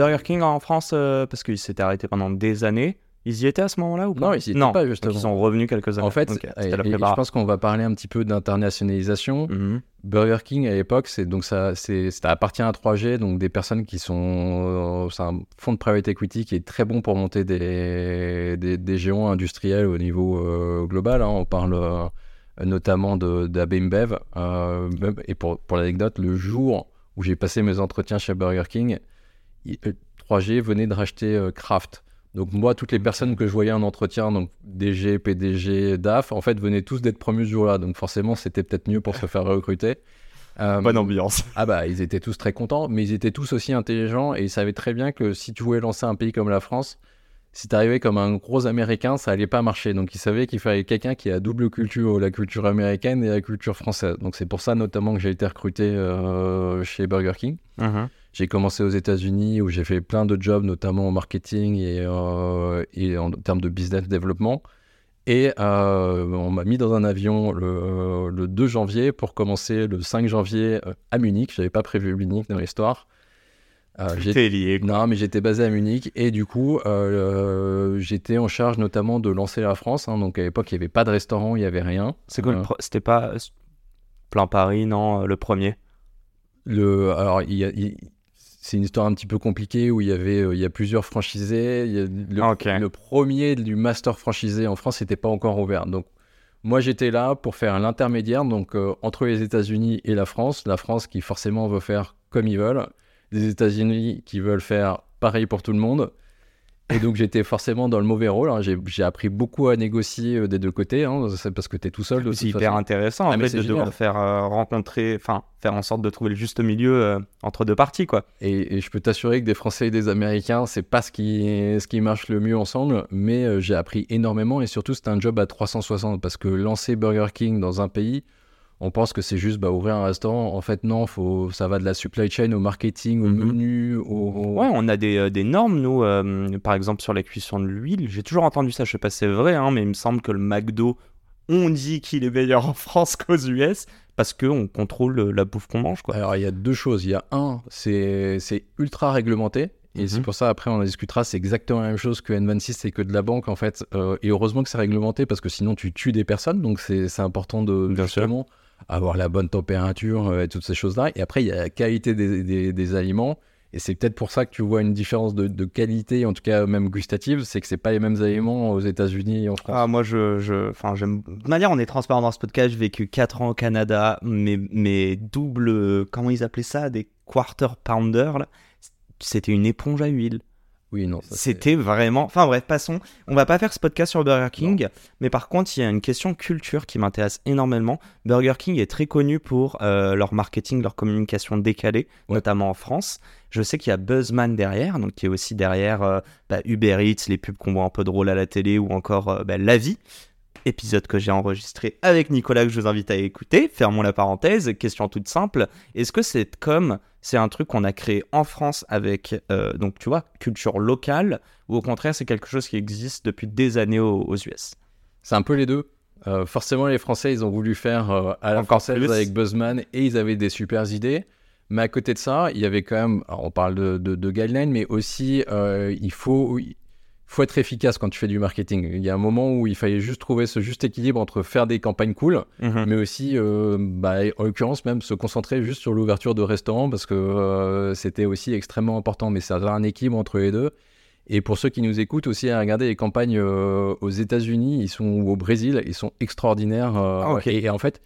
Burger King en France, euh, parce qu'il s'était arrêté pendant des années. Ils y étaient à ce moment-là ou pas Non, ils y étaient pas, justement. Ils sont revenus quelques années. En fait, et- et je pense qu'on va parler un petit peu d'internationalisation. Mhm. Burger King à l'époque, c'est donc ça, c'est, ça appartient à 3G, donc des personnes qui sont, euh, c'est un fonds de private equity qui est très bon pour monter des, des, des géants industriels au niveau euh, global. hein. On parle euh, notamment de d'AB InBev. euh, même- et pour, pour l'anecdote, le jour où j'ai passé mes entretiens chez Burger King, 3G venait de racheter euh, Kraft. Donc moi, toutes les personnes que je voyais en entretien, donc DG, PDG, DAF, en fait, venaient tous d'être promus ce jour-là. Donc forcément, c'était peut-être mieux pour se faire recruter. Euh, Bonne ambiance. ah bah, ils étaient tous très contents, mais ils étaient tous aussi intelligents et ils savaient très bien que si tu voulais lancer un pays comme la France, si tu arrivais comme un gros américain, ça allait pas marcher. Donc ils savaient qu'il fallait quelqu'un qui a double culture, la culture américaine et la culture française. Donc c'est pour ça notamment que j'ai été recruté euh, chez Burger King. Mhm. J'ai commencé aux États-Unis où j'ai fait plein de jobs, notamment en marketing et, euh, et en termes de business développement. Et euh, on m'a mis dans un avion le, euh, le 2 janvier pour commencer le 5 janvier euh, à Munich. J'avais pas prévu Munich dans l'histoire. Euh, T'es lié. quoi. non, mais j'étais basé à Munich et du coup, euh, euh, j'étais en charge notamment de lancer la France. hein. donc à l'époque, il n'y avait pas de restaurant, il n'y avait rien. C'est quoi le Euh, pro- C'était pas euh, Plein Paris, non euh, Le premier? Le, alors, il y a- il- c'est une histoire un petit peu compliquée où il y avait, euh, il y a plusieurs franchisés. Il y a le, ok. le premier du master franchisé en France n'était pas encore ouvert. Donc, moi, j'étais là pour faire l'intermédiaire donc euh, entre les États-Unis et la France. La France qui forcément veut faire comme ils veulent, les États-Unis qui veulent faire pareil pour tout le monde. Et donc, j'étais forcément dans le mauvais rôle. hein. J'ai appris beaucoup à négocier euh, des deux côtés, hein. c'est parce que tu es tout seul. C'est hyper façon. intéressant en Ah, fait c'est de devoir faire euh, rencontrer, enfin faire en sorte de trouver le juste milieu euh, entre deux parties quoi. Et, et je peux t'assurer que des Français et des Américains, c'est pas ce qui, ce qui marche le mieux ensemble, mais euh, j'ai appris énormément et surtout c'était un job à 360 parce que lancer Burger King dans un pays, on pense que c'est juste bah, ouvrir un restaurant. En fait, non, faut, ça va de la supply chain au marketing, au Mhm. menu, au. au- Ouais, on a des, euh, des normes, nous, euh, par exemple sur la cuisson de l'huile. J'ai toujours entendu ça, je sais pas si c'est vrai, hein, mais il me semble que le McDo, on dit qu'il est meilleur en France qu'aux US parce qu'on contrôle euh, la bouffe qu'on mange. Quoi. Alors, il y a deux choses. Il y a un, c'est c'est ultra réglementé. Et Mhm. c'est pour ça, après, on en discutera. C'est exactement la même chose que N26 et que de la banque, en fait. Euh, et heureusement que c'est réglementé parce que sinon, tu tues des personnes. Donc, c'est c'est important de Bien sûr. Avoir la bonne température euh, et toutes ces choses-là. Et après, il y a la qualité des, des- aliments. Et c'est peut-être pour ça que tu vois une différence de, qualité, en tout cas même gustative. C'est que c'est pas les mêmes aliments aux États-Unis et en France. Ah, moi, je, enfin, j'aime. De manière, on est transparent dans ce podcast. J'ai vécu 4 ans au Canada. Mes, mes doubles, euh, comment ils appelaient ça, des quarter pounder là. C'était une éponge à huile. Oui, non. C'était vraiment. Enfin bref, passons. On va pas faire ce podcast sur Burger King, mais par contre, il y a une question culture qui m'intéresse énormément. Burger King est très connu pour euh, leur marketing, leur communication décalée, Ouais. notamment en France. Je sais qu'il y a Buzzman derrière, donc qui est aussi derrière euh, bah, Uber Eats, les pubs qu'on voit un peu drôles à la télé, ou encore euh, bah, La Vie. Épisode que j'ai enregistré avec Nicolas que je vous invite à écouter. Fermons la parenthèse. Question toute simple. Est-ce que c'est comme c'est un truc qu'on a créé en France avec, euh, donc tu vois, culture locale, ou au contraire c'est quelque chose qui existe depuis des années aux, aux US C'est un peu les deux. Euh, forcément, les Français, ils ont voulu faire euh, à la Encore française plus. avec Buzzman et ils avaient des super idées. Mais à côté de ça, il y avait quand même, on parle de, de, de guidelines, mais aussi euh, il faut, faut être efficace quand tu fais du marketing. Il y a un moment où il fallait juste trouver ce juste équilibre entre faire des campagnes cool, mais aussi, euh, bah, en l'occurrence, même se concentrer juste sur l'ouverture de restaurants parce que euh, c'était aussi extrêmement important. Mais ça a un équilibre entre les deux. Et pour ceux qui nous écoutent aussi, à regarder les campagnes euh, aux États-Unis, ils sont ou au Brésil, ils sont extraordinaires. Ah, et, et en fait,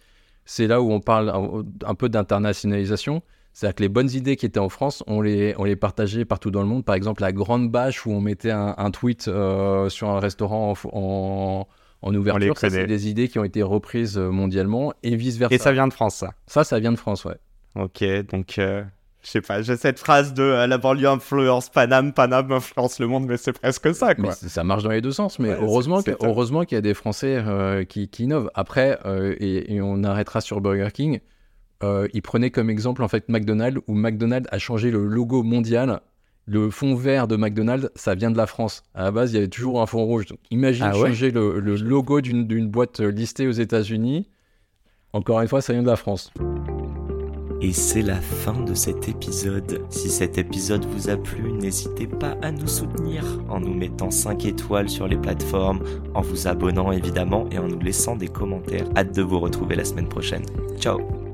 c'est là où on parle un, un peu d'internationalisation. C'est-à-dire que les bonnes idées qui étaient en France, on les, on les partageait partout dans le monde. Par exemple, la grande bâche où on mettait un, un tweet euh, sur un restaurant en, en, en ouverture, ça, c'est des idées qui ont été reprises euh, mondialement et vice-versa. Et ça vient de France, ça. Ça, ça vient de France, ouais. Ok, donc euh, je sais pas, j'ai cette phrase de euh, la banlieue influence Paname, Paname influence le monde, mais c'est presque ça, quoi. Ça marche dans les deux sens, mais Ouais, heureusement, top. heureusement qu'il y a des Français euh, qui, qui innovent. Après, et, et on arrêtera sur Burger King, euh, ils prenaient comme exemple en fait McDonald's, où McDonald's a changé le logo mondial. Le fond vert de McDonald's, ça vient de la France. À la base, il y avait toujours un fond rouge. Donc, imagine Ah ouais changer le, le logo d'une boîte listée aux États-Unis. Encore une fois, ça vient de la France. Et c'est la fin de cet épisode. Si cet épisode vous a plu, n'hésitez pas à nous soutenir en nous mettant 5 étoiles sur les plateformes, en vous abonnant évidemment et en nous laissant des commentaires. Hâte de vous retrouver la semaine prochaine. Ciao